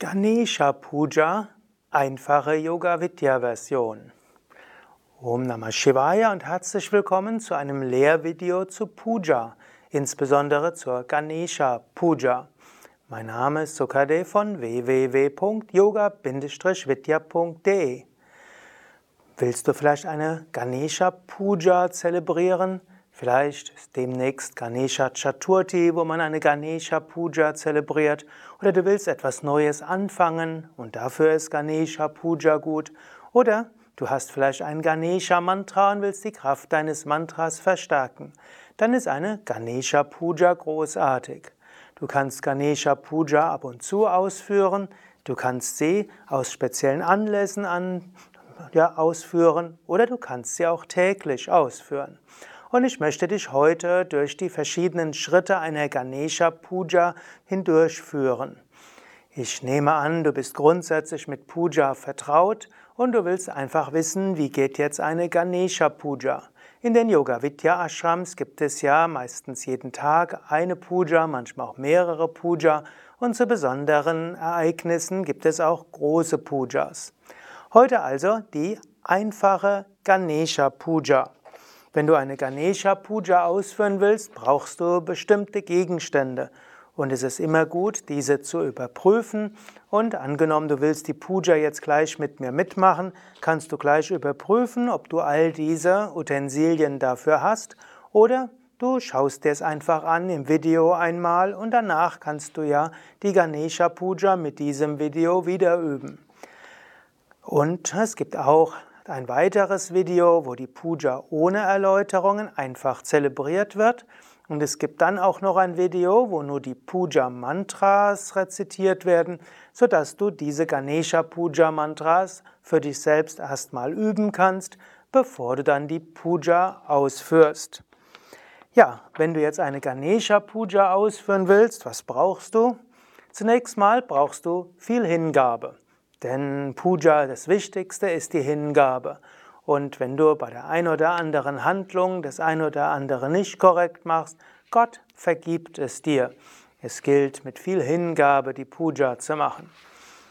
Ganesha Puja, einfache Yoga Vidya Version. Om Namah Shivaya und herzlich willkommen zu einem Lehrvideo zu Puja, insbesondere zur Ganesha Puja. Mein Name ist Sukadev von www.yoga-vidya.de. Willst du vielleicht eine Ganesha Puja zelebrieren? Vielleicht ist demnächst Ganesha Chaturthi, wo man eine Ganesha Puja zelebriert. Oder du willst etwas Neues anfangen und dafür ist Ganesha Puja gut. Oder du hast vielleicht ein Ganesha Mantra und willst die Kraft deines Mantras verstärken. Dann ist eine Ganesha Puja großartig. Du kannst Ganesha Puja ab und zu ausführen. Du kannst sie aus speziellen Anlässen an, ja, ausführen oder du kannst sie auch täglich ausführen. Und ich möchte dich heute durch die verschiedenen Schritte einer Ganesha Puja hindurchführen. Ich nehme an, du bist grundsätzlich mit Puja vertraut und du willst einfach wissen, wie geht jetzt eine Ganesha Puja. In den Yoga Vidya Ashrams gibt es ja meistens jeden Tag eine Puja, manchmal auch mehrere Puja und zu besonderen Ereignissen gibt es auch große Pujas. Heute also die einfache Ganesha Puja. Wenn du eine Ganesha Puja ausführen willst, brauchst du bestimmte Gegenstände. Und es ist immer gut, diese zu überprüfen. Und angenommen, du willst die Puja jetzt gleich mit mir mitmachen, kannst du gleich überprüfen, ob du all diese Utensilien dafür hast. Oder du schaust dir es einfach an im Video einmal und danach kannst du ja die Ganesha Puja mit diesem Video wieder üben. Und es gibt auch ein weiteres Video, wo die Puja ohne Erläuterungen einfach zelebriert wird. Und es gibt dann auch noch ein Video, wo nur die Puja-Mantras rezitiert werden, sodass du diese Ganesha-Puja-Mantras für dich selbst erstmal üben kannst, bevor du dann die Puja ausführst. Ja, wenn du jetzt eine Ganesha-Puja ausführen willst, was brauchst du? Zunächst mal brauchst du viel Hingabe. Denn Puja, das Wichtigste ist die Hingabe. Und wenn du bei der ein oder anderen Handlung das ein oder andere nicht korrekt machst, Gott vergibt es dir. Es gilt mit viel Hingabe die Puja zu machen.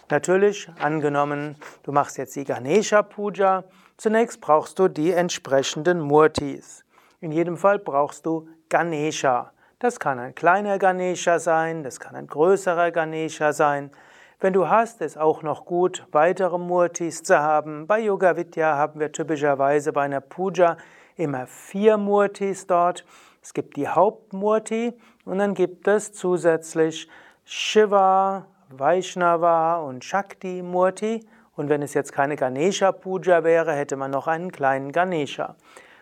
Natürlich, angenommen, du machst jetzt die Ganesha Puja, zunächst brauchst du die entsprechenden Murtis. In jedem Fall brauchst du Ganesha. Das kann ein kleiner Ganesha sein, das kann ein größerer Ganesha sein. Wenn du hast, ist auch noch gut, weitere Murtis zu haben. Bei Yoga Vidya haben wir typischerweise bei einer Puja immer vier Murtis dort. Es gibt die Hauptmurti und dann gibt es zusätzlich Shiva, Vaishnava und Shakti Murti. Und wenn es jetzt keine Ganesha Puja wäre, hätte man noch einen kleinen Ganesha.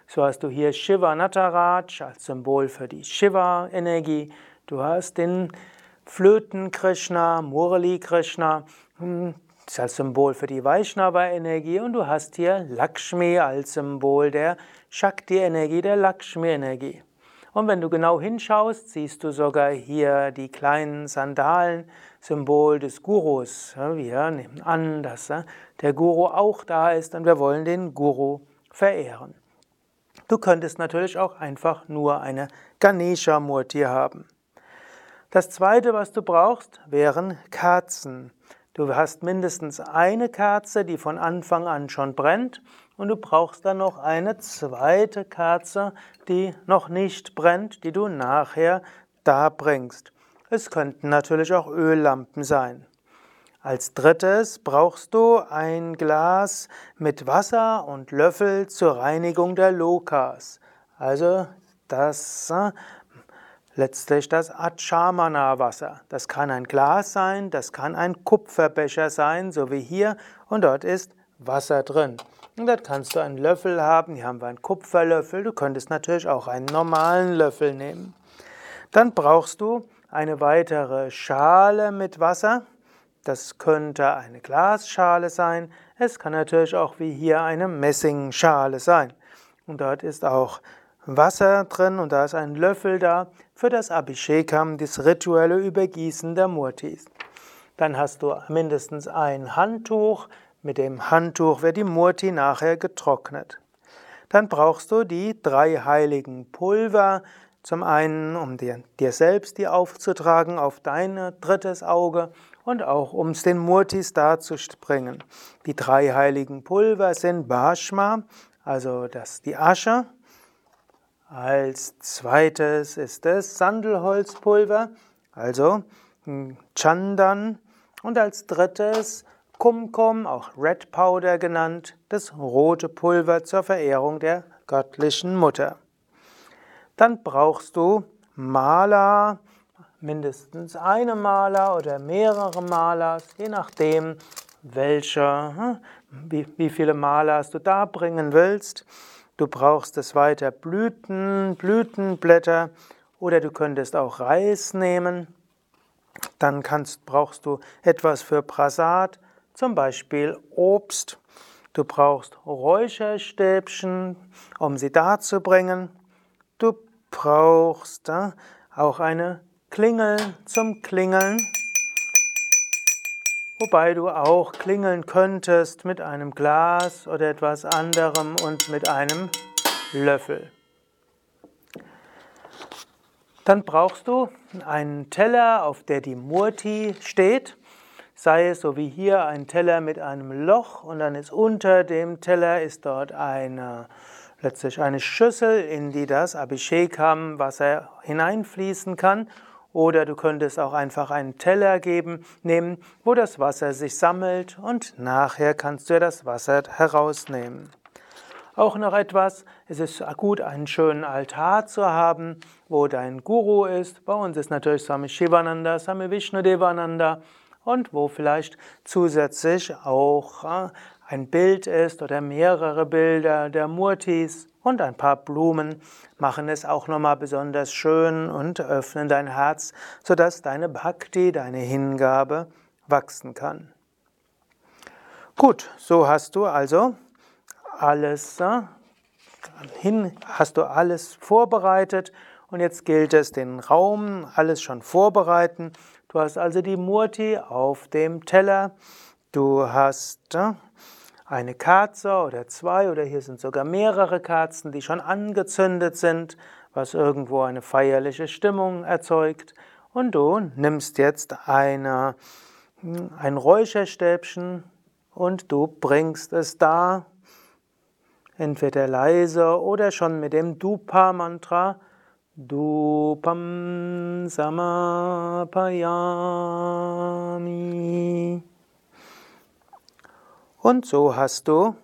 So hast du hier Shiva Nataraj als Symbol für die Shiva-Energie. Du hast den Flöten Krishna, Murali Krishna, hm, das ist als Symbol für die Vaishnava-Energie und du hast hier Lakshmi als Symbol der Shakti-Energie, der Lakshmi-Energie. Und wenn du genau hinschaust, siehst du sogar hier die kleinen Sandalen, Symbol des Gurus. Wir nehmen an, dass der Guru auch da ist und wir wollen den Guru verehren. Du könntest natürlich auch einfach nur eine Ganesha-Murti haben. Das zweite, was du brauchst, wären Kerzen. Du hast mindestens eine Kerze, die von Anfang an schon brennt, und du brauchst dann noch eine zweite Kerze, die noch nicht brennt, die du nachher da bringst. Es könnten natürlich auch Öllampen sein. Als drittes brauchst du ein Glas mit Wasser und Löffel zur Reinigung der Lokas. Also das äh, letztlich das Achamana-Wasser. Das kann ein Glas sein, das kann ein Kupferbecher sein, so wie hier, und dort ist Wasser drin. Und dort kannst du einen Löffel haben, hier haben wir einen Kupferlöffel, du könntest natürlich auch einen normalen Löffel nehmen. Dann brauchst du eine weitere Schale mit Wasser. Das könnte eine Glasschale sein, es kann natürlich auch wie hier eine Messingschale sein. Und dort ist auch Wasser drin und da ist ein Löffel da für das Abhishekam, das rituelle Übergießen der Murtis. Dann hast du mindestens ein Handtuch. Mit dem Handtuch wird die Murti nachher getrocknet. Dann brauchst du die drei heiligen Pulver. Zum einen, um dir, dir selbst die aufzutragen auf dein drittes Auge und auch um es den Murtis darzubringen. Die drei heiligen Pulver sind Bhashma, also das, die Asche. Als zweites ist es Sandelholzpulver, also hm, Chandan. Und als drittes Kumkum, auch Red Powder genannt, das rote Pulver zur Verehrung der göttlichen Mutter. Dann brauchst du Mala, mindestens eine Mala oder mehrere Malas, je nachdem, welche, hm, wie, wie viele Malas du da bringen willst. Du brauchst es weiter Blüten, Blütenblätter oder du könntest auch Reis nehmen. Dann kannst, brauchst du etwas für Prasad, zum Beispiel Obst. Du brauchst Räucherstäbchen, um sie darzubringen. Du brauchst äh, auch eine Klingel zum Klingeln. Wobei du auch klingeln könntest mit einem Glas oder etwas anderem und mit einem Löffel. Dann brauchst du einen Teller, auf der die Murti steht. Sei es so wie hier ein Teller mit einem Loch und dann ist unter dem Teller ist dort eine, letztlich eine Schüssel, in die das Abhishekam Wasser hineinfließen kann oder du könntest auch einfach einen Teller geben, nehmen, wo das Wasser sich sammelt und nachher kannst du das Wasser herausnehmen. Auch noch etwas, es ist gut, einen schönen Altar zu haben, wo dein Guru ist. Bei uns ist natürlich Swami Shivananda, Swami Vishnudevananda und wo vielleicht zusätzlich auch äh, ein Bild ist oder mehrere Bilder der Murtis und ein paar Blumen machen es auch nochmal besonders schön und öffnen dein Herz, sodass deine Bhakti, deine Hingabe wachsen kann. Gut, so hast du also alles äh, hin, hast du alles vorbereitet und jetzt gilt es, den Raum alles schon vorbereiten. Du hast also die Murti auf dem Teller, du hast äh, eine Kerze oder zwei oder hier sind sogar mehrere Kerzen, die schon angezündet sind, was irgendwo eine feierliche Stimmung erzeugt. Und du nimmst jetzt eine, ein Räucherstäbchen und du bringst es da, entweder leise oder schon mit dem Dupa-Mantra. Dupam Samapayami. Und so hast du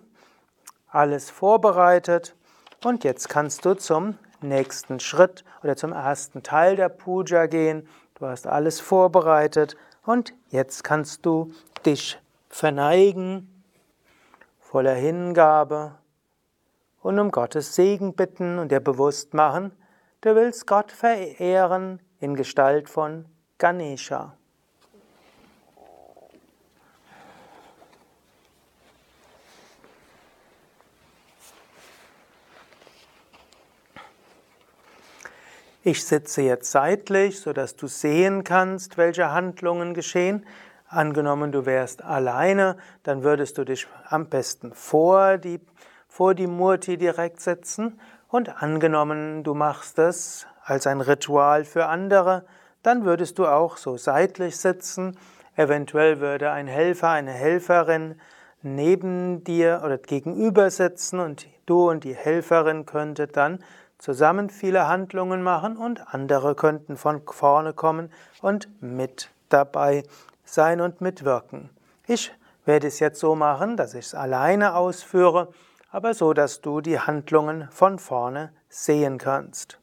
alles vorbereitet und jetzt kannst du zum nächsten Schritt oder zum ersten Teil der Puja gehen. Du hast alles vorbereitet und jetzt kannst du dich verneigen voller Hingabe und um Gottes Segen bitten und dir bewusst machen, du willst Gott verehren in Gestalt von Ganesha. Ich sitze jetzt seitlich, sodass du sehen kannst, welche Handlungen geschehen. Angenommen, du wärst alleine, dann würdest du dich am besten vor die, vor die Murti direkt setzen. Und angenommen, du machst es als ein Ritual für andere, dann würdest du auch so seitlich sitzen. Eventuell würde ein Helfer, eine Helferin neben dir oder gegenüber sitzen und du und die Helferin könntet dann zusammen viele Handlungen machen und andere könnten von vorne kommen und mit dabei sein und mitwirken. Ich werde es jetzt so machen, dass ich es alleine ausführe, aber so, dass du die Handlungen von vorne sehen kannst.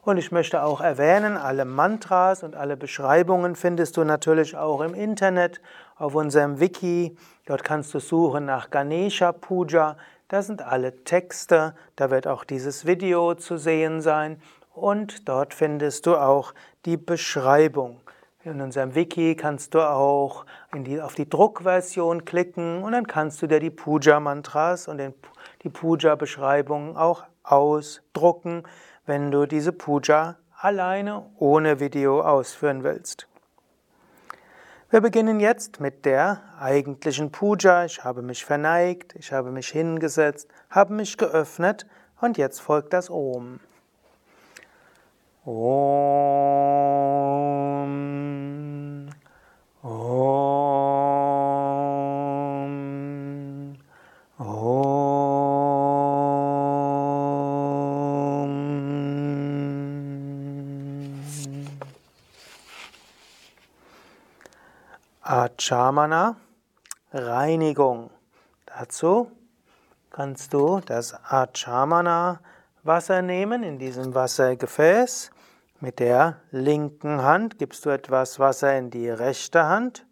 Und ich möchte auch erwähnen, alle Mantras und alle Beschreibungen findest du natürlich auch im Internet auf unserem Wiki. Dort kannst du suchen nach Ganesha Puja. Da sind alle Texte, da wird auch dieses Video zu sehen sein und dort findest du auch die Beschreibung. In unserem Wiki kannst du auch die, auf die Druckversion klicken und dann kannst du dir die Puja-Mantras und den, die Puja-Beschreibungen auch ausdrucken, wenn du diese Puja alleine ohne Video ausführen willst. Wir beginnen jetzt mit der eigentlichen Puja. Ich habe mich verneigt, ich habe mich hingesetzt, habe mich geöffnet und jetzt folgt das Om. Om. Om. Achamana, Reinigung. Dazu kannst du das Achamana Wasser nehmen in diesem Wassergefäß. Mit der linken Hand gibst du etwas Wasser in die rechte Hand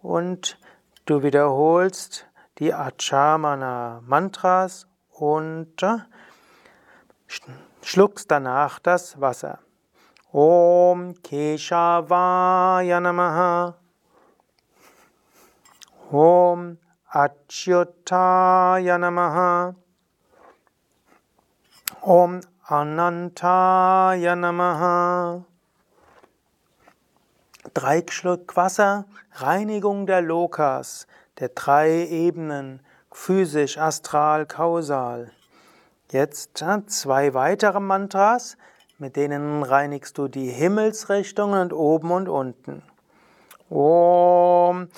und du wiederholst die Achamana Mantras und äh, schluckst danach das Wasser. Om Keshavaya Namaha Om Achyutaya Namaha Om Anantaya Namaha Drei Schluck Wasser, Reinigung der Lokas, der drei Ebenen, physisch, astral, kausal. Jetzt zwei weitere Mantras, mit denen reinigst du die Himmelsrichtungen und oben und unten. Om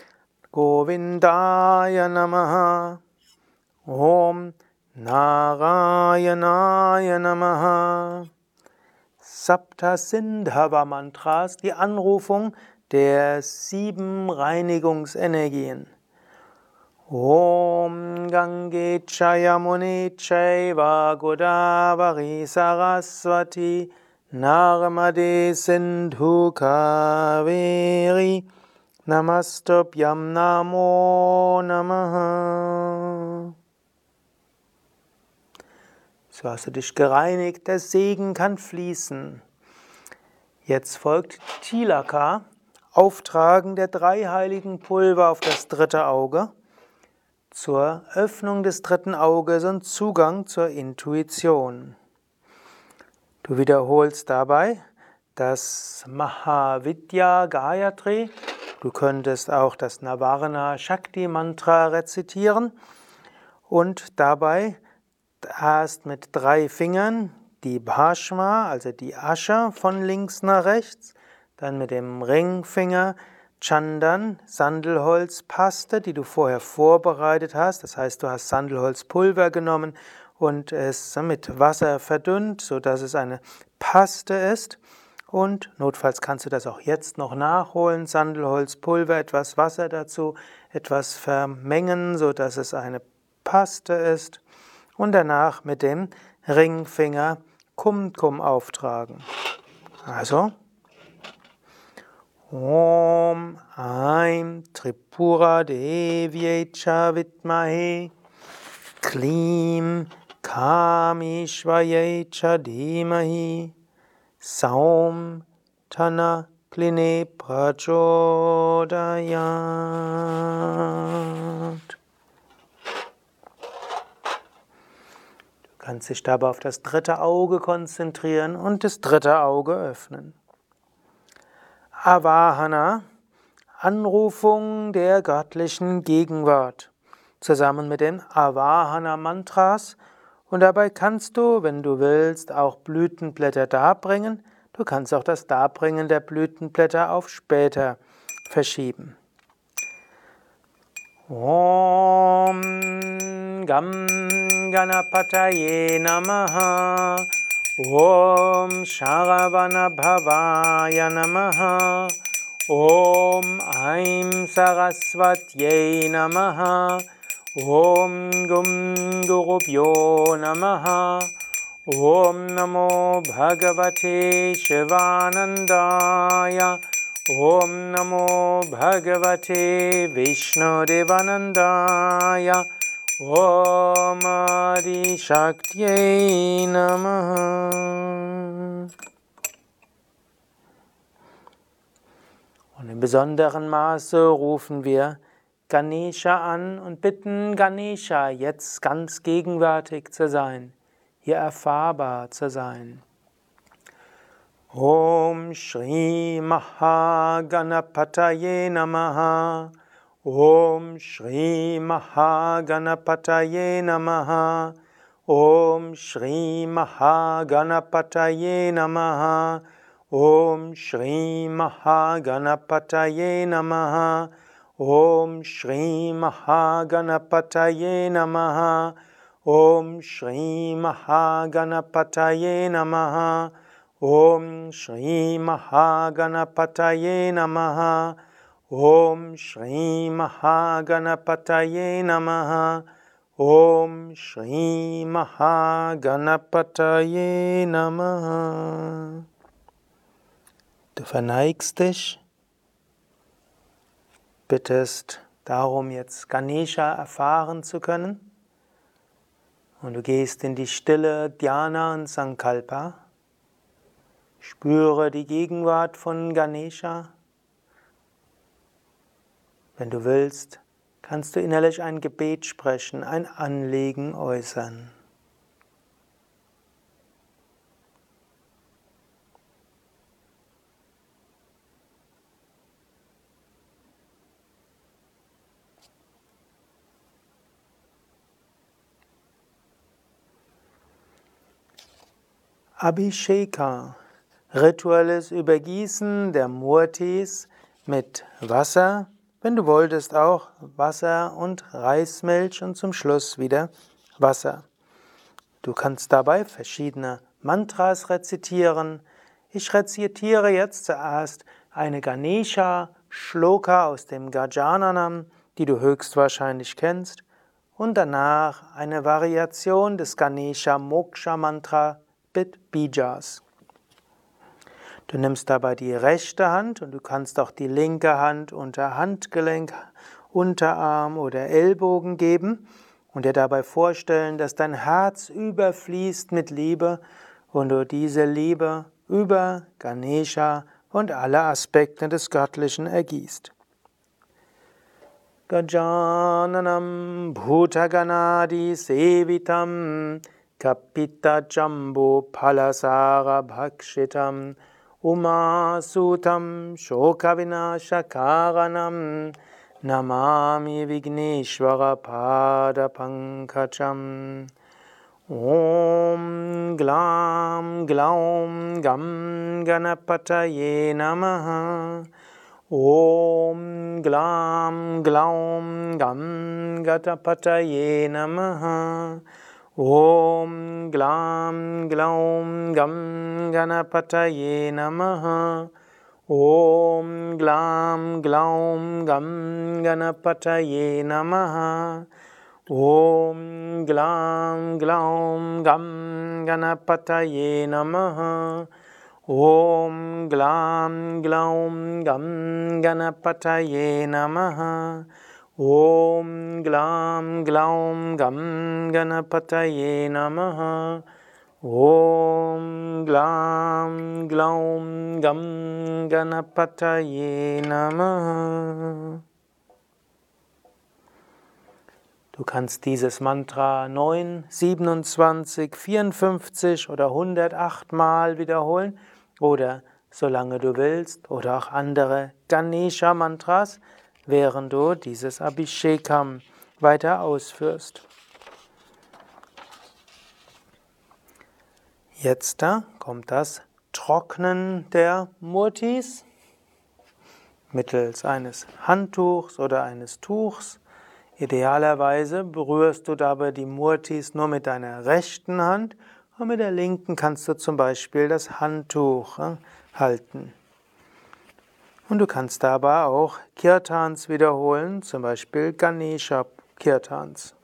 Govindaya Namaha Om Narayanaya Namaha Sapta Sindhava Mantras, die Anrufung der sieben Reinigungsenergien. Om Gange Chayamuni Chaiva Godavari Saraswati Narmade Sindhu Kaveri Namastobhyam Namo Namaha so hast du dich gereinigt, der Segen kann fließen. Jetzt folgt Tilaka, Auftragen der drei heiligen Pulver auf das dritte Auge zur Öffnung des dritten Auges und Zugang zur Intuition. Du wiederholst dabei das Mahavidya Gayatri. Du könntest auch das Navarna Shakti Mantra rezitieren und dabei erst mit drei Fingern die Bhashma, also die Asche von links nach rechts, dann mit dem Ringfinger Chandan, Sandelholzpaste, die du vorher vorbereitet hast. Das heißt, du hast Sandelholzpulver genommen und es mit Wasser verdünnt, sodass es eine Paste ist. Und notfalls kannst du das auch jetzt noch nachholen. Sandelholzpulver, etwas Wasser dazu, etwas vermengen, sodass es eine Paste ist und danach mit dem Ringfinger Kumkum auftragen. Also Om Aim Tripura Devyecha Vidmahe Klim Kamishvayecha Dhimahi Saum Tana Kline Prachodayat kannst dich dabei auf das dritte Auge konzentrieren und das dritte Auge öffnen. Avahana, Anrufung der göttlichen Gegenwart, zusammen mit den Avahana Mantras. Und dabei kannst du, wenn du willst, auch Blütenblätter darbringen. Du kannst auch das Darbringen der Blütenblätter auf später verschieben. Om Gam Ganapataye Namaha Om Sharavana Bhavaya Namaha Om Aim Sarasvatye Namaha ॐ गुं गुरुभ्यो नमः ॐ नमो भगवते शिवानन्दाय ॐ नमो भगवते विष्णुदेवानन्दाय ॐ आदिशक्त्यै नमः Und in besonderem Maße rufen wir Ganesha an und bitten Ganesha jetzt ganz gegenwärtig zu sein, hier erfahrbar zu sein. Om Shri Mahaganapataye Namaha. Om Shri Mahaganapataye Namaha. Om Shri Mahaganapataye Namaha. Om Shri Mahaganapataye Namaha Om Shri Mahaganapataye Namaha. Om Shri Mahaganapataye Namaha. Om Shri Mahaganapataye Namaha. Om Shri Mahaganapataye Namaha. Om Shri Mahaganapataye Namaha. Du verneigst dich, bittest darum, jetzt Ganesha erfahren zu können. Und du gehst in die Stille Dhyana und Sankalpa. Spüre die Gegenwart von Ganesha. Wenn du willst, kannst du innerlich ein Gebet sprechen, ein Anliegen äußern. Abhisheka, rituelles Übergießen der Murtis mit Wasser, wenn du wolltest auch Wasser und Reismilch und zum Schluss wieder Wasser. Du kannst dabei verschiedene Mantras rezitieren. Ich rezitiere jetzt zuerst eine Ganesha Shloka aus dem Gajananam, die du höchstwahrscheinlich kennst, und danach eine Variation des Ganesha Mit Bijas. Du nimmst dabei die rechte Hand und du kannst auch die linke Hand unter Handgelenk, Unterarm oder Ellbogen geben und dir dabei vorstellen, dass dein Herz überfließt mit Liebe und du diese Liebe über Ganesha und alle Aspekte des Göttlichen ergießt. Gajananam Bhutaganadi Sevitam कपितचम्बुफलसागभक्षितम् उमासुतं शोकविनाशकारणं नमामि विघ्नेश्वरपादपङ्कजम् ॐ ग्लां ग्लौं गं गणपतये नमः ॐ ग्लां ग्लौं गं गणपतये नमः ॐ ग्लां ग्लौं गं गणपतये नमः। ॐ ग्लां ग्लौं गं गणपतये नमः। ॐ ग्लां ग्लौं गं गणपतये नमः। ॐ ग्लां ग्लौं गं गणपतये नमः। Om Glam Glaum Gam Ganapataye Namaha Om Glam Glaum Gam Ganapataye Namaha Du kannst dieses Mantra 9, 27, 54 oder 108 Mal wiederholen oder solange du willst oder auch andere Ganesha Mantras während du dieses Abhishekam weiter ausführst. Jetzt da kommt das Trocknen der Murtis mittels eines Handtuchs oder eines Tuchs. Idealerweise berührst du dabei die Murtis nur mit deiner rechten Hand und mit der linken kannst du zum Beispiel das Handtuch äh, halten. Und du kannst dabei auch Kirtans wiederholen, zum Beispiel Ganesha Kirtans.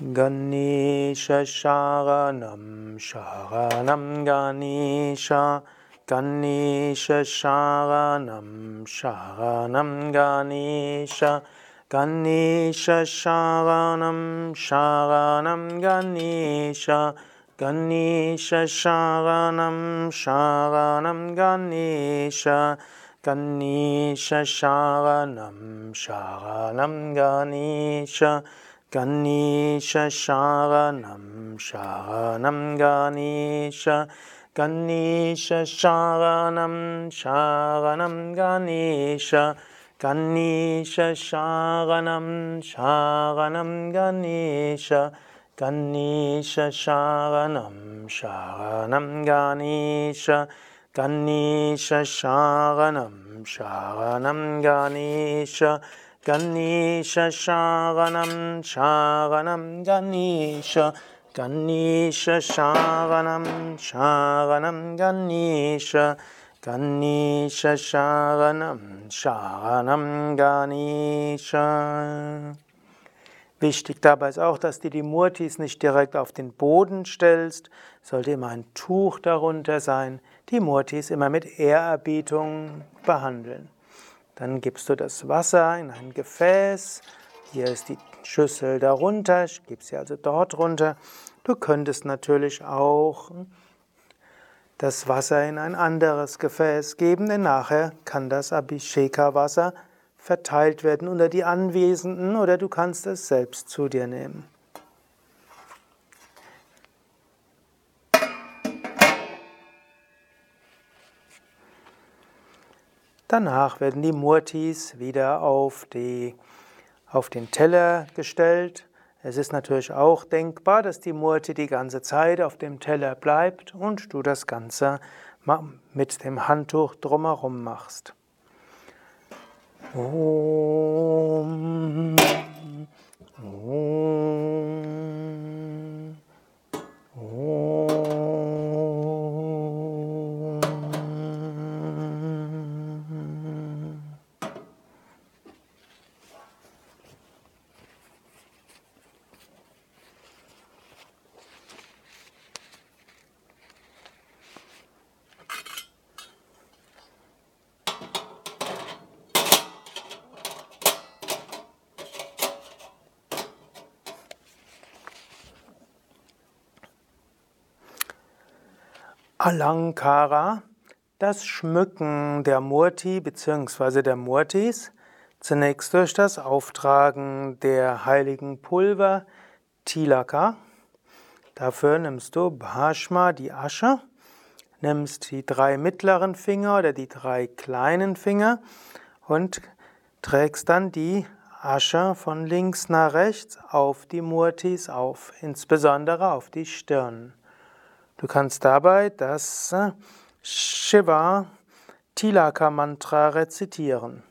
Ganesha Sharanam Sharanam Ganesha. Ganesha Sharanam Sharanam Ganesha. Ganesha Sharanam Sharanam Ganesha Ganesh शरणं शरणं गणेश गणेश शरणं शरणं गणेश गणेश शरणं शरणं गणेश गणेश शरणं शरणं गणेश गणेश शरणं शरणं गणेश कन्नीशावनं शावनं गानीश। कन्नशावनं शावनं गानीश। कन्यशावनं शावनं गनीश। कन्यशावनं शावनं गानीष कन्नीशावनं शावनं गानीश। Wichtig dabei ist auch, dass du die Murtis nicht direkt auf den Boden stellst, sollte immer ein Tuch darunter sein, die Murtis immer mit Ehrerbietung behandeln. Dann gibst du das Wasser in ein Gefäß, hier ist die Schüssel darunter, ich gebe sie also dort runter. Du könntest natürlich auch das Wasser in ein anderes Gefäß geben, denn nachher kann das Abhisheka-Wasser verteilt werden unter die Anwesenden oder du kannst es selbst zu dir nehmen. Danach werden die Murtis wieder auf, die, auf den Teller gestellt. Es ist natürlich auch denkbar, dass die Murti die ganze Zeit auf dem Teller bleibt und du das Ganze mit dem Handtuch drumherum machst. Om. Om. Alankara, das Schmücken der Murti bzw. der Murtis, zunächst durch das Auftragen der heiligen Pulver Tilaka. Dafür nimmst du Bhashma, die Asche, nimmst die drei mittleren Finger oder die drei kleinen Finger und trägst dann die Asche von links nach rechts auf die Murtis auf, insbesondere auf die Stirn. Du kannst dabei das äh, Shiva Tilaka Mantra rezitieren.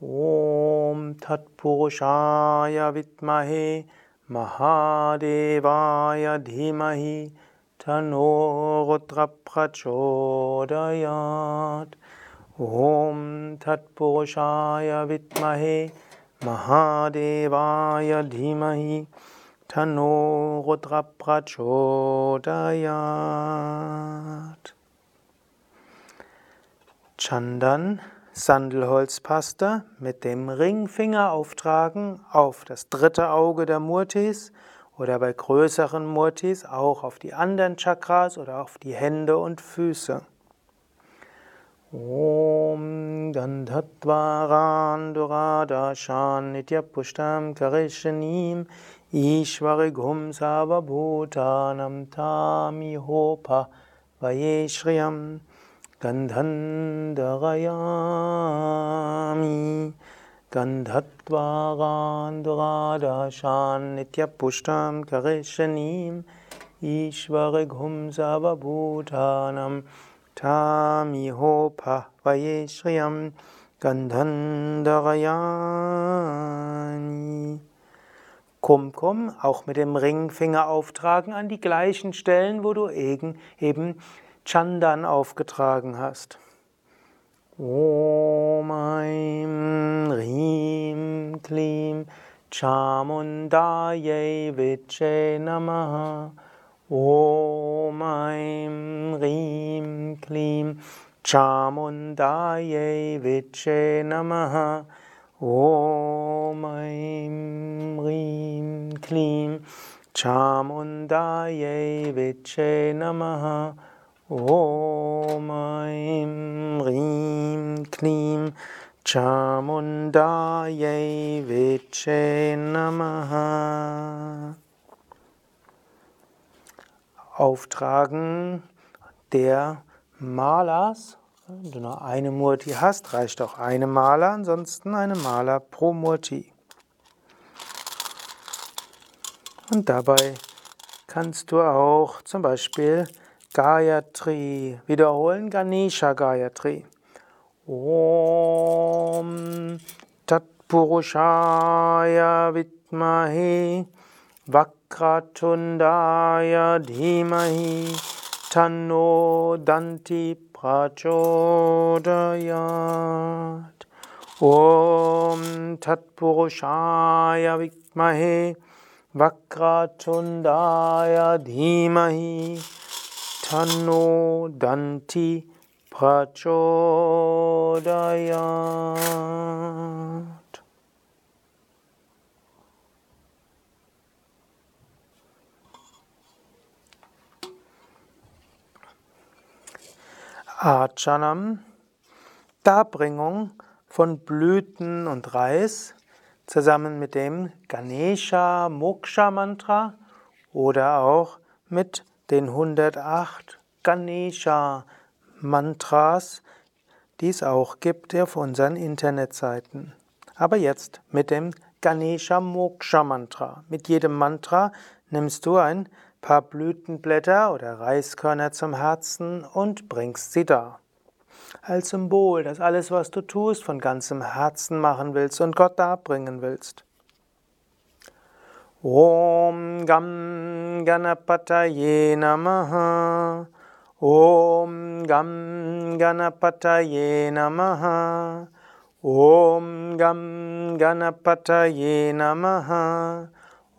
Om Tat Purushaya Vidmahe Mahadevaya Dhimahi Tano Rudra Prachodayat Om Tat Purushaya Vidmahe Mahadevaya Dhimahi Tano Rudra Prachodayat. Chandan, Sandelholzpaste mit dem Ringfinger auftragen auf das dritte Auge der Murtis oder bei größeren Murtis auch auf die anderen Chakras oder auf die Hände und Füße. Om Gandhatvaran Duradashan Nityapushtam ईश्वरेघुं स बभूतानं थामि होफः वयेष् कन्दवयामि करिष्यनीम् गान्द्शान्नित्यपुष्टां कर्षनीम् ईश्वरघुं स बभूठानं ठामि Kumkum auch mit dem Ringfinger auftragen an die gleichen Stellen, wo du eben, eben Chandan aufgetragen hast. Om Aim Rim Klim Chamundaye Viche Namaha Om Aim Rim Klim Chamundaye Viche Namaha Om Aim Rim Klim Chamundaye Viche Namaha. Om Aim Rim Klim Chamundaye Viche Namaha. Auftragen der Malas wenn du nur eine Murti hast, reicht auch eine Mala, ansonsten eine Mala pro Murti. Und dabei kannst du auch zum Beispiel Gayatri wiederholen, Ganesha Gayatri. Om Tat Purushaya Vidmahi Vakratundaya Dhimahi Prachodayat. Om Tat Purushaya Vikmahe Vakratundaya Dhimahi Tanno Danti Prachodayat. Archanam, Darbringung von Blüten und Reis zusammen mit dem Ganesha Moksha Mantra oder auch mit den 108 Ganesha Mantras, die es auch gibt auf unseren Internetseiten. Aber jetzt mit dem Ganesha Moksha Mantra. Mit jedem Mantra nimmst du ein paar Blütenblätter oder Reiskörner zum Herzen und bringst sie da. Als Symbol, dass alles, was du tust, von ganzem Herzen machen willst und Gott darbringen willst. Om Gam Ganapataye Namaha Om Gam Ganapataye Namaha Om Gam Ganapataye Namaha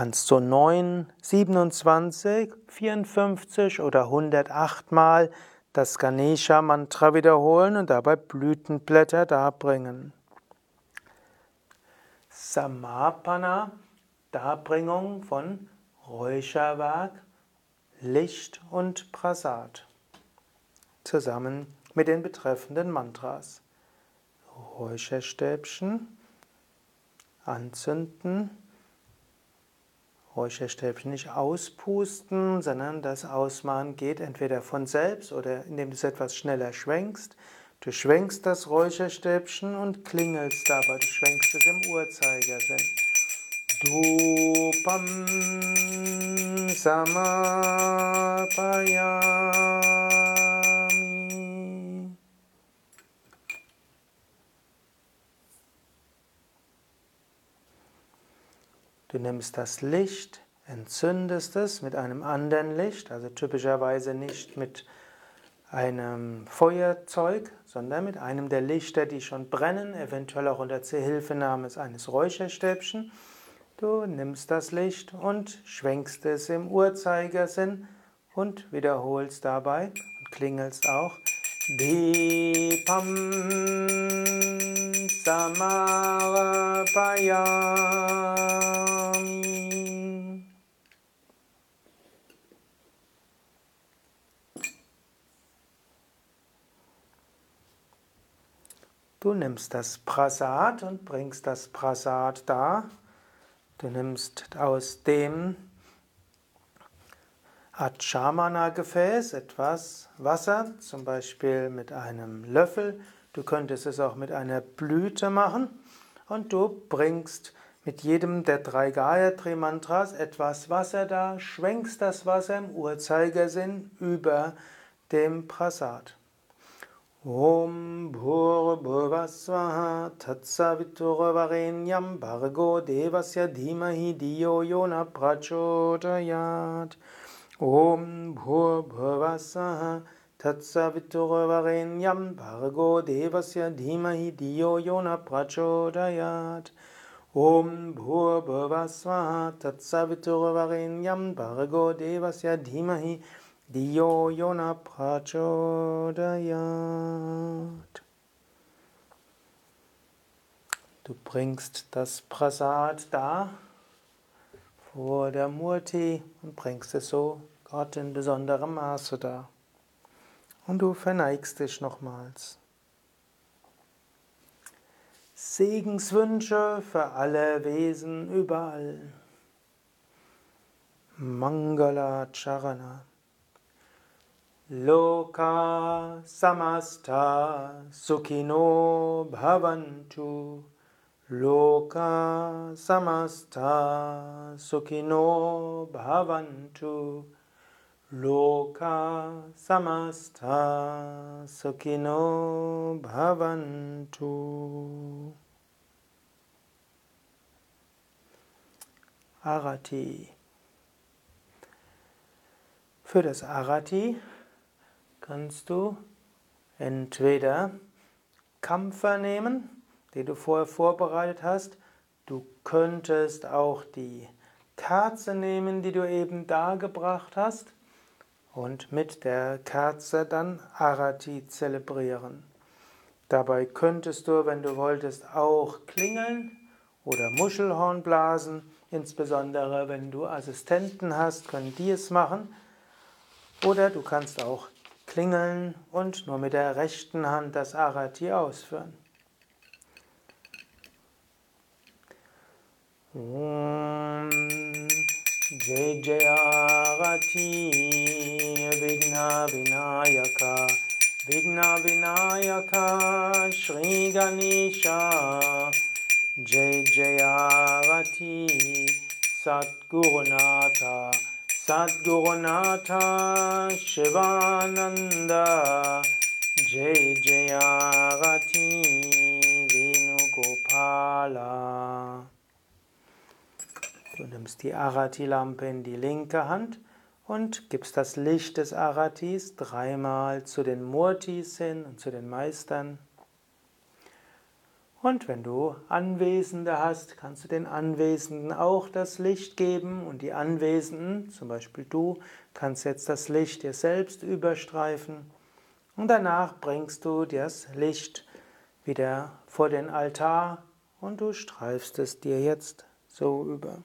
Kannst so 9, 27, 54 oder 108 Mal das Ganesha Mantra wiederholen und dabei Blütenblätter darbringen. Samapana, Darbringung von Räucherwerk, Licht und Prasad. Zusammen mit den betreffenden Mantras. Räucherstäbchen anzünden Räucherstäbchen nicht auspusten, sondern das Ausmachen geht entweder von selbst oder indem du es etwas schneller schwenkst. Du schwenkst das Räucherstäbchen und klingelst dabei. Du schwenkst es im Uhrzeigersinn. Dupam Samapayami. Du nimmst das Licht, entzündest es mit einem anderen Licht, also typischerweise nicht mit einem Feuerzeug, sondern mit einem der Lichter, die schon brennen, eventuell auch unter Zuhilfenahme eines Räucherstäbchen. Du nimmst das Licht und schwenkst es im Uhrzeigersinn und wiederholst dabei und klingelst auch Deepam Samarapayami. Du nimmst das Prasad und bringst das Prasad da. Du nimmst aus dem Achamana-Gefäß etwas Wasser, zum Beispiel mit einem Löffel. Du könntest es auch mit einer Blüte machen. Und du bringst mit jedem der drei Gayatri-Mantras etwas Wasser da, schwenkst das Wasser im Uhrzeigersinn über dem Prasad. ॐ भुव भुवः स्वाहा थत्सवित्तु वरेण धीमहि धियो यो न प्रचोदयात्। ॐ भुव भुवः स्वाहा थत्सवितुर्वरेण यं धीमहि धियो यो न प्रचोदयात्। ॐ भुव भुवः स्वाहा थत्सवितुवरेण यं धीमहि Diyo Yona Prachodayat. Du bringst das Prasad da vor der Murti und bringst es so Gott in besonderem Maße da. Und du verneigst dich nochmals. Segenswünsche für alle Wesen überall. Mangala Charana. Loka samasta sukhino bhavantu. Loka samasta sukhino bhavantu. Loka samasta sukhino bhavantu. Arati. Für das Arati kannst du entweder Kampfer nehmen, die du vorher vorbereitet hast. Du könntest auch die Kerze nehmen, die du eben dargebracht hast und mit der Kerze dann Arati zelebrieren. Dabei könntest du, wenn du wolltest, auch klingeln oder Muschelhorn blasen Insbesondere wenn du Assistenten hast, können die es machen. Oder du kannst auch klingeln und nur mit der rechten Hand das Arati ausführen. Om Jai Jai Arati Vigna Vinayaka Vigna Vinayaka Shri Ganesha Jai Jayavati Satgurunatha Satgurunatha Shivananda Jai Jayavati Venugopala Du nimmst die Arati-Lampe in die linke Hand und gibst das Licht des Aratis dreimal zu den Murtis hin und zu den Meistern. Und wenn du Anwesende hast, kannst du den Anwesenden auch das Licht geben und die Anwesenden, zum Beispiel du, kannst jetzt das Licht dir selbst überstreifen und danach bringst du das Licht wieder vor den Altar und du streifst es dir jetzt so über.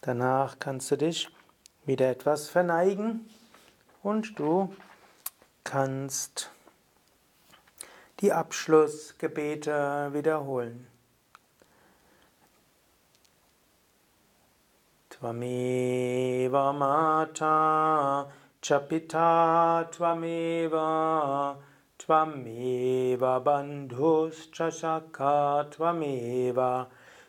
Danach kannst du dich wieder etwas verneigen und du kannst die Abschlussgebete wiederholen. Tvameva Mata Chapita Tvameva Tvameva Bandhus Chashaka Tvameva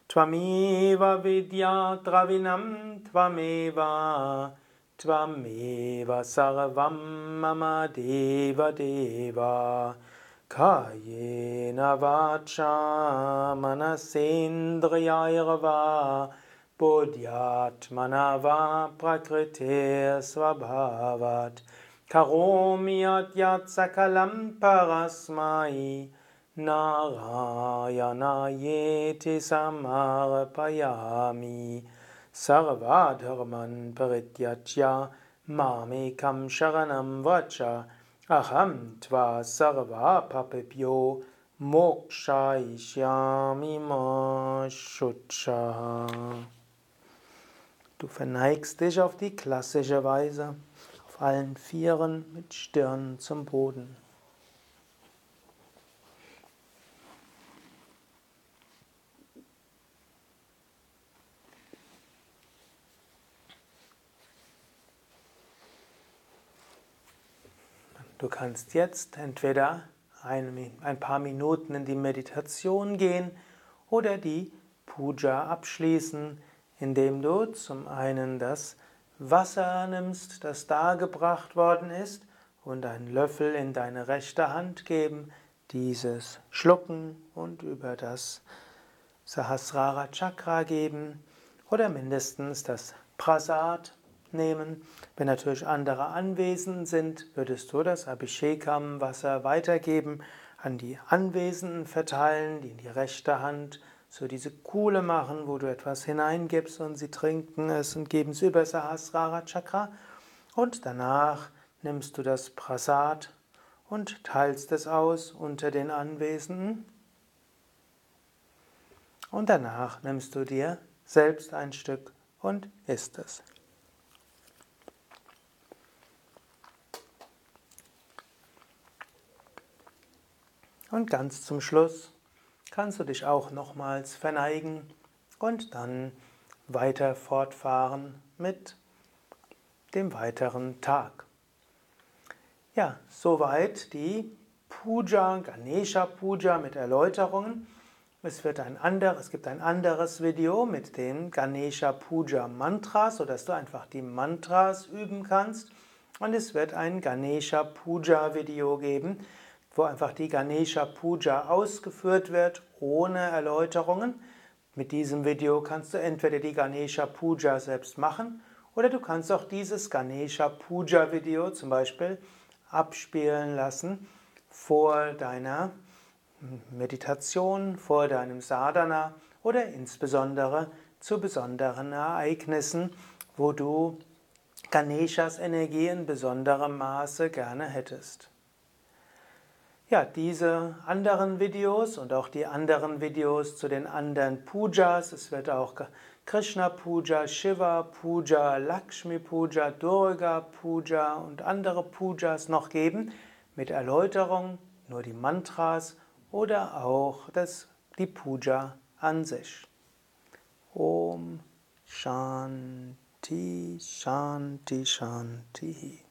Tvameva Vidya Dravinam Tvameva Tvameva Sarvam Mama Deva Deva कायेन वाचा मनसेन्द्रियाय वा बोध्यात्मना वा प्रकृतेस्वभावात् करोमि यात्यात् सकलं पस्मै नारायणायेति समर्पयामि। सर्वाधर्मन् परित्यज्य मामेकं शरणं वच Aham tva sarva papebhyo mokshaishyami ma shucha. Du verneigst dich auf die klassische Weise, auf allen Vieren mit Stirn zum Boden. Du kannst jetzt entweder ein, ein paar Minuten in die Meditation gehen oder die Puja abschließen, indem du zum einen das Wasser nimmst, das dargebracht worden ist, und einen Löffel in deine rechte Hand geben, dieses schlucken und über das Sahasrara Chakra geben oder mindestens das Prasad nehmen. Wenn natürlich andere anwesend sind, würdest du das Abhishekam Wasser weitergeben, an die Anwesenden verteilen, die in die rechte Hand so diese Kuhle machen, wo du etwas hineingibst und sie trinken es und geben es über Sahasrara Chakra. Und danach nimmst du das Prasad und teilst es aus unter den Anwesenden. Und danach nimmst du dir selbst ein Stück und isst es. Und ganz zum Schluss kannst du dich auch nochmals verneigen und dann weiter fortfahren mit dem weiteren Tag. Ja, soweit die Puja, Ganesha Puja mit Erläuterungen. Es, wird ein anderes, es gibt ein anderes Video mit den Ganesha Puja Mantras, sodass du einfach die Mantras üben kannst. Und es wird ein Ganesha Puja Video geben, wo einfach die Ganesha Puja ausgeführt wird, ohne Erläuterungen. Mit diesem Video kannst du entweder die Ganesha Puja selbst machen oder du kannst auch dieses Ganesha Puja Video zum Beispiel abspielen lassen vor deiner Meditation, vor deinem Sadhana oder insbesondere zu besonderen Ereignissen, wo du Ganeshas Energie in besonderem Maße gerne hättest. Ja, diese anderen Videos und auch die anderen Videos zu den anderen Pujas, es wird auch Krishna Puja, Shiva Puja, Lakshmi Puja, Durga Puja und andere Pujas noch geben, mit Erläuterung, nur die Mantras oder auch das, die Puja an sich. Om Shanti Shanti Shanti